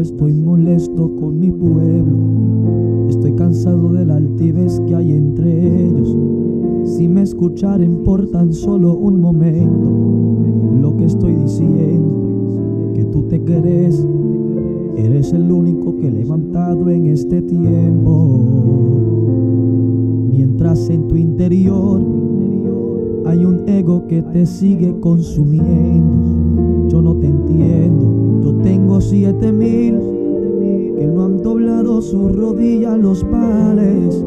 Estoy molesto con mi pueblo, estoy cansado de la altivez que hay entre ellos. Si me escucharen por tan solo un momento, lo que estoy diciendo, que tú te crees, eres el único que he levantado en este tiempo. Mientras en tu interior hay un ego que te sigue consumiendo, yo no te siete mil que no han doblado sus rodillas los pares,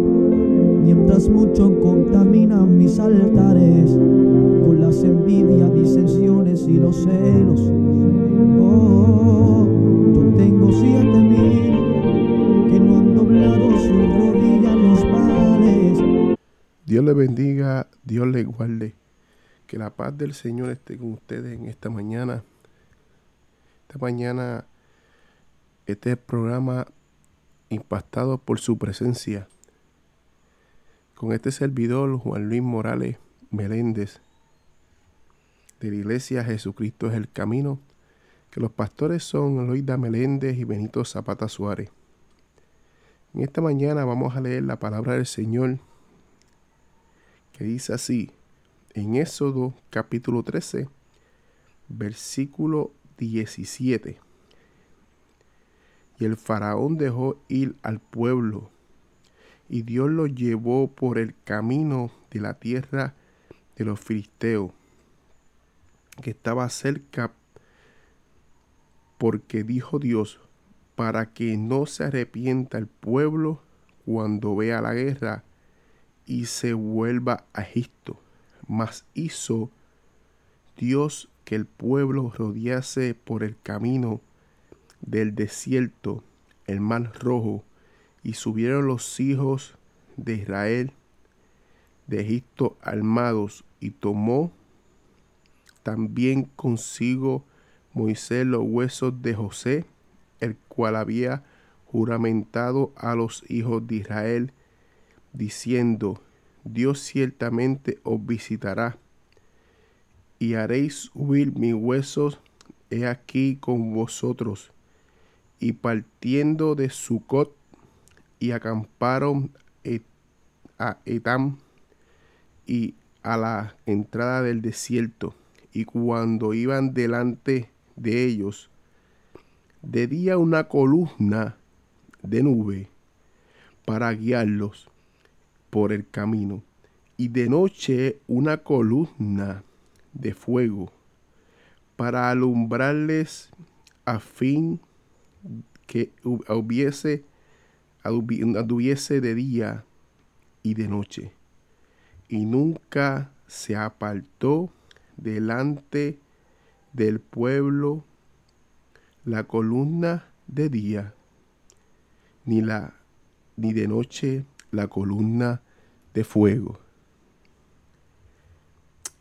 mientras muchos contaminan mis altares con las envidias, disensiones y los celos. Oh, yo tengo siete mil que no han doblado sus rodillas los pares. Dios le bendiga, Dios le guarde. Que la paz del Señor esté con ustedes en esta mañana. Esta mañana, este programa impactado por su presencia. Con este servidor, Juan Luis Morales Meléndez, de la Iglesia Jesucristo es el Camino, que los pastores son Loida Meléndez y Benito Zapata Suárez. En esta mañana vamos a leer la palabra del Señor, que dice así, en Éxodo capítulo 13, versículo 17. Y el faraón dejó ir al pueblo, y Dios lo llevó por el camino de la tierra de los filisteos, que estaba cerca, porque dijo Dios, para que no se arrepienta el pueblo cuando vea la guerra y se vuelva a Egipto. Mas hizo Dios que el pueblo rodease por el camino del desierto el mar rojo, y subieron los hijos de Israel de Egipto armados, y tomó también consigo Moisés los huesos de José, el cual había juramentado a los hijos de Israel, diciendo, Dios ciertamente os visitará y haréis huir mis huesos, he aquí con vosotros. Y partiendo de Sucot, y acamparon a Etam y a la entrada del desierto. Y cuando iban delante de ellos, de día una columna de nube para guiarlos por el camino, y de noche una columna de fuego para alumbrarles a fin que hubiese anduviese de día y de noche. Y nunca se apartó delante del pueblo la columna de día ni la ni de noche la columna de fuego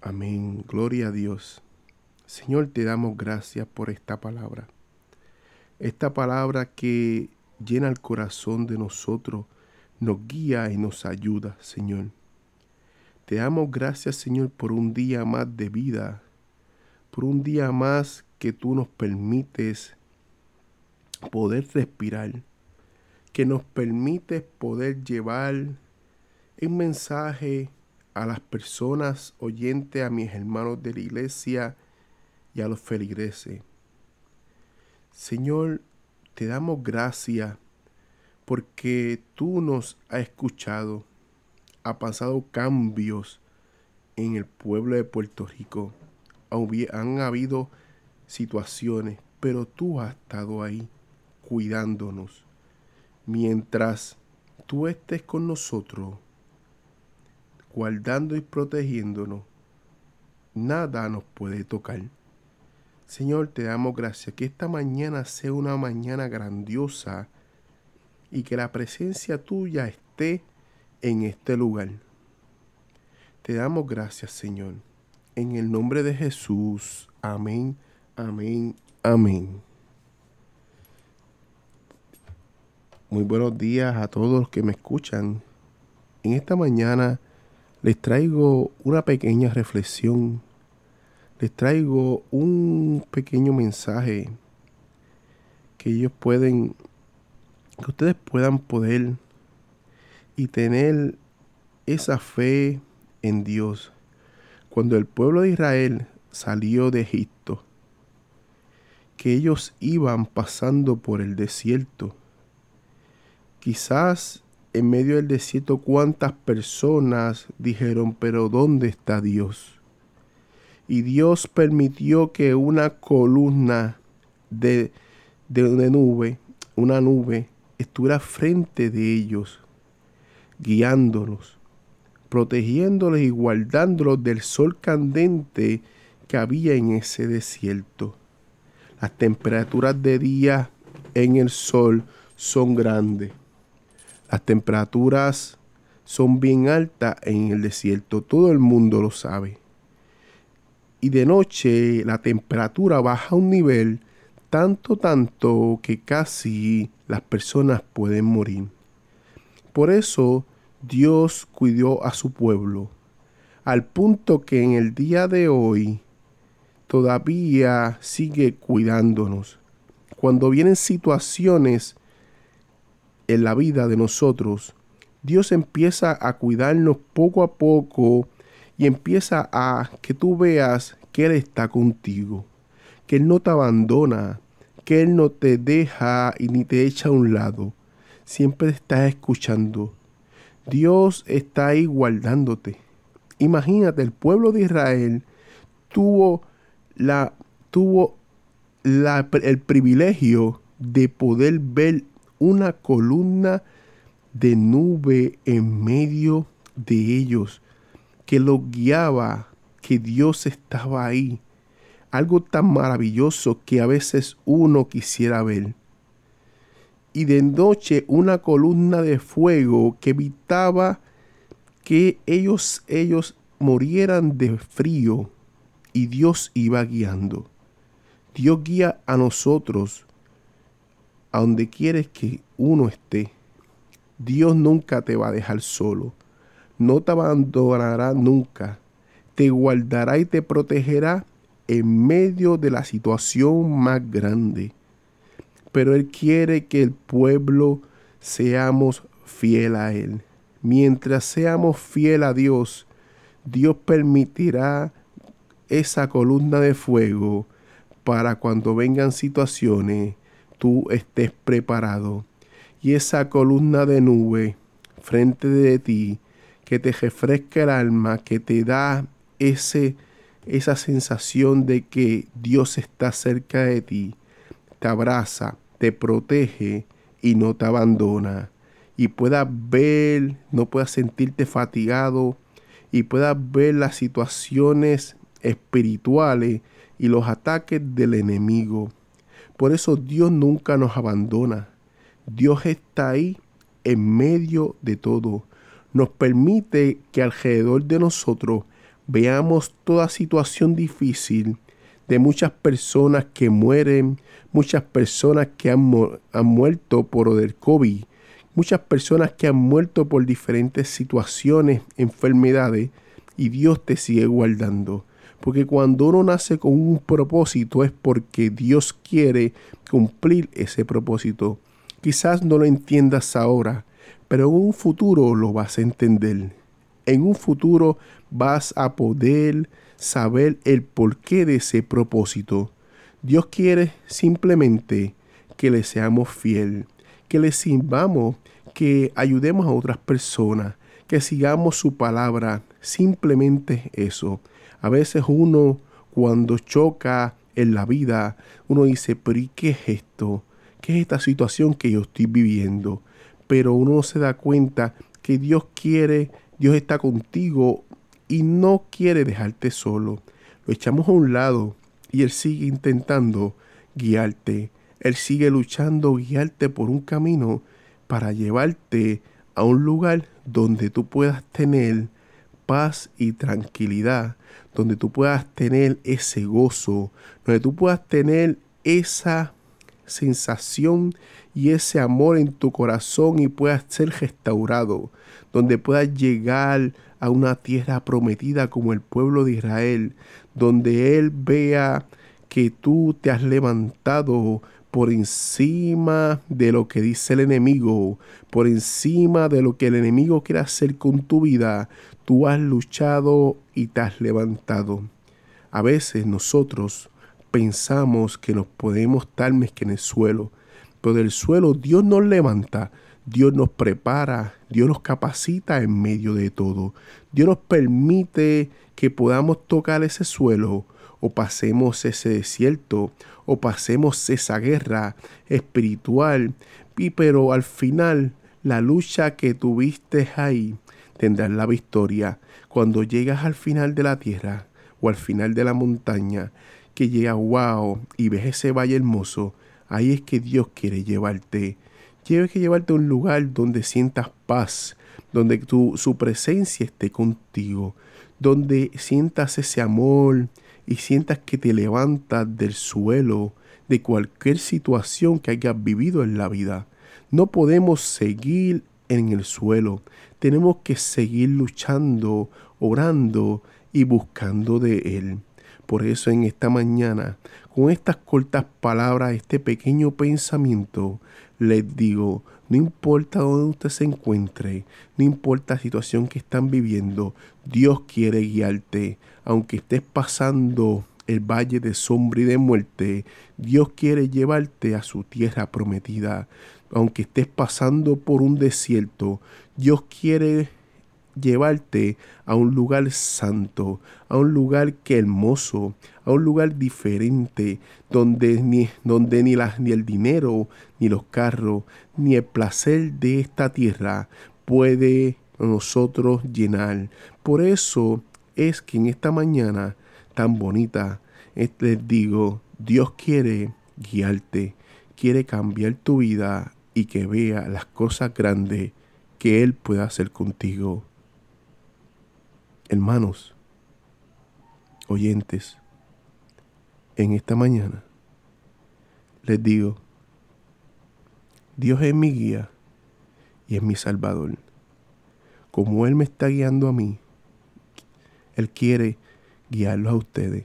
Amén. Gloria a Dios. Señor, te damos gracias por esta palabra. Esta palabra que llena el corazón de nosotros, nos guía y nos ayuda, Señor. Te damos gracias, Señor, por un día más de vida, por un día más que tú nos permites poder respirar, que nos permites poder llevar un mensaje a las personas oyentes, a mis hermanos de la iglesia y a los feligreses. Señor, te damos gracias porque tú nos has escuchado, ha pasado cambios en el pueblo de Puerto Rico. Han habido situaciones, pero tú has estado ahí cuidándonos. Mientras tú estés con nosotros, guardando y protegiéndonos, nada nos puede tocar. Señor, te damos gracias. Que esta mañana sea una mañana grandiosa y que la presencia tuya esté en este lugar. Te damos gracias, Señor. En el nombre de Jesús. Amén, amén, amén. Muy buenos días a todos los que me escuchan. En esta mañana les traigo una pequeña reflexión, les traigo un pequeño mensaje que ellos pueden, que ustedes puedan poder y tener esa fe en Dios. Cuando el pueblo de Israel salió de Egipto, que ellos iban pasando por el desierto. Quizás en medio del desierto cuántas personas dijeron, pero ¿dónde está Dios? Y Dios permitió que una columna de, de, nube, una nube, estuviera frente de ellos, guiándolos, protegiéndolos y guardándolos del sol candente que había en ese desierto. Las temperaturas de día en el sol son grandes. Las temperaturas son bien altas en el desierto. Todo el mundo lo sabe. Y de noche la temperatura baja a un nivel tanto, tanto que casi las personas pueden morir. Por eso Dios cuidó a su pueblo, al punto que en el día de hoy todavía sigue cuidándonos. Cuando vienen situaciones en la vida de nosotros, Dios empieza a cuidarnos poco a poco y empieza a que tú veas que Él está contigo, que Él no te abandona, que Él no te deja y ni te echa a un lado. Siempre estás escuchando. Dios está ahí guardándote. Imagínate, el pueblo de Israel tuvo la, tuvo el privilegio de poder ver una columna de nube en medio de ellos que los guiaba, que Dios estaba ahí. Algo tan maravilloso que a veces uno quisiera ver. Y de noche una columna de fuego que evitaba que ellos, ellos murieran de frío y Dios iba guiando. Dios guía a nosotros a donde quieres que uno esté. Dios nunca te va a dejar solo. No te abandonará nunca. Te guardará y te protegerá en medio de la situación más grande. Pero Él quiere que el pueblo seamos fiel a Él. Mientras seamos fiel a Dios, Dios permitirá esa columna de fuego para cuando vengan situaciones, tú estés preparado. Y esa columna de nube frente de ti, que te refresca el alma, que te da ese, esa sensación de que Dios está cerca de ti, te abraza, te protege y no te abandona. Y puedas ver, no puedas sentirte fatigado y puedas ver las situaciones espirituales y los ataques del enemigo. Por eso Dios nunca nos abandona. Dios está ahí en medio de todo. Nos permite que alrededor de nosotros veamos toda situación difícil de muchas personas que mueren, muchas personas que han, han muerto por el COVID, muchas personas que han muerto por diferentes situaciones, enfermedades, y Dios te sigue guardando. Porque cuando uno nace con un propósito es porque Dios quiere cumplir ese propósito. Quizás no lo entiendas ahora, pero en un futuro lo vas a entender. En un futuro vas a poder saber el porqué de ese propósito. Dios quiere simplemente que le seamos fiel, que le sirvamos, que ayudemos a otras personas, que sigamos su palabra, simplemente eso. A veces uno cuando choca en la vida, uno dice, pero ¿y qué es esto? ¿Qué es esta situación que yo estoy viviendo? Pero uno se da cuenta que Dios quiere, Dios está contigo y no quiere dejarte solo. Lo echamos a un lado y Él sigue intentando guiarte. Él sigue luchando, guiarte por un camino para llevarte a un lugar donde tú puedas tener paz y tranquilidad, donde tú puedas tener ese gozo, donde tú puedas tener esa sensación y ese amor en tu corazón y puedas ser restaurado, donde puedas llegar a una tierra prometida como el pueblo de Israel, donde Él vea que tú te has levantado por encima de lo que dice el enemigo, por encima de lo que el enemigo quiere hacer con tu vida. Tú has luchado y te has levantado. A veces nosotros pensamos que nos podemos estar que en el suelo, pero del suelo Dios nos levanta, Dios nos prepara, Dios nos capacita en medio de todo. Dios nos permite que podamos tocar ese suelo o pasemos ese desierto o pasemos esa guerra espiritual. Y pero al final la lucha que tuviste ahí tendrás la victoria. Cuando llegas al final de la tierra o al final de la montaña, que llega wow y ves ese valle hermoso, ahí es que Dios quiere llevarte. Quiere que llevarte a un lugar donde sientas paz, donde tu, su presencia esté contigo, donde sientas ese amor y sientas que te levantas del suelo de cualquier situación que hayas vivido en la vida. No podemos seguir en el suelo, tenemos que seguir luchando, orando y buscando de Él. Por eso en esta mañana, con estas cortas palabras, este pequeño pensamiento, les digo, no importa dónde usted se encuentre, no importa la situación que están viviendo, Dios quiere guiarte. Aunque estés pasando el valle de sombra y de muerte, Dios quiere llevarte a su tierra prometida. Aunque estés pasando por un desierto, Dios quiere llevarte a un lugar santo, a un lugar que hermoso, a un lugar diferente, donde ni, donde ni, ni el dinero, ni los carros, ni el placer de esta tierra puede nosotros llenar. Por eso es que en esta mañana tan bonita, les digo, Dios quiere guiarte, quiere cambiar tu vida y que vea las cosas grandes que Él pueda hacer contigo. Hermanos, oyentes, en esta mañana les digo, Dios es mi guía y es mi salvador. Como Él me está guiando a mí, Él quiere guiarlos a ustedes.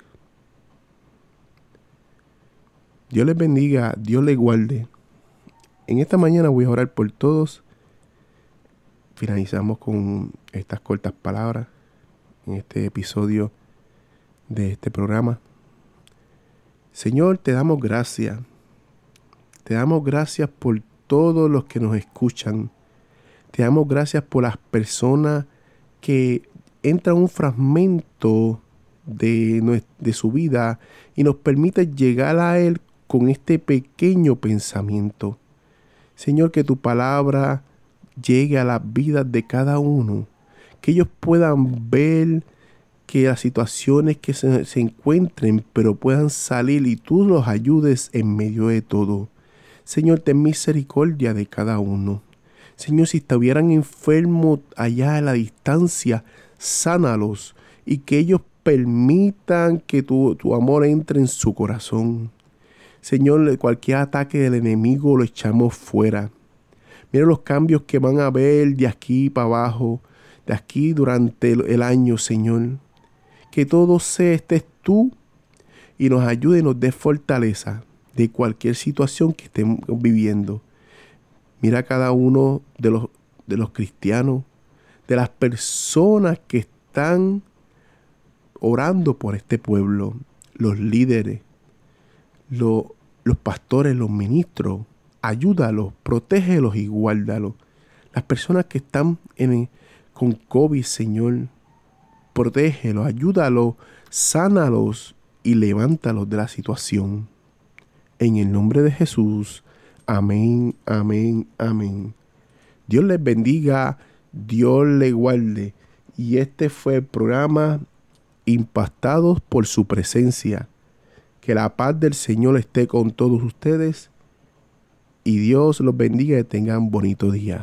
Dios les bendiga, Dios les guarde. En esta mañana voy a orar por todos. Finalizamos con estas cortas palabras en este episodio de este programa. Señor, te damos gracias. Te damos gracias por todos los que nos escuchan. Te damos gracias por las personas que entran un fragmento de, su vida y nos permite llegar a Él con este pequeño pensamiento. Señor, que tu palabra llegue a las vidas de cada uno que ellos puedan ver que las situaciones que se, encuentren, pero puedan salir y tú los ayudes en medio de todo. Señor, ten misericordia de cada uno. Señor, si estuvieran enfermos allá a la distancia, sánalos y que ellos permitan que tu, tu amor entre en su corazón. Señor, cualquier ataque del enemigo lo echamos fuera. Mira los cambios que van a ver de aquí para abajo de aquí durante el año, Señor. Que todo sea estés tú y nos ayude y nos dé fortaleza de cualquier situación que estemos viviendo. Mira cada uno de los, de los cristianos, de las personas que están orando por este pueblo, los líderes, los, los pastores, los ministros. Ayúdalos, protégelos y guárdalos. Las personas que están en, con COVID, Señor. Protégelos, ayúdalos, sánalos y levántalos de la situación. En el nombre de Jesús. Amén, amén, amén. Dios les bendiga, Dios les guarde. Y este fue el programa Impactados por su presencia. Que la paz del Señor esté con todos ustedes. Y Dios los bendiga y tengan bonito día.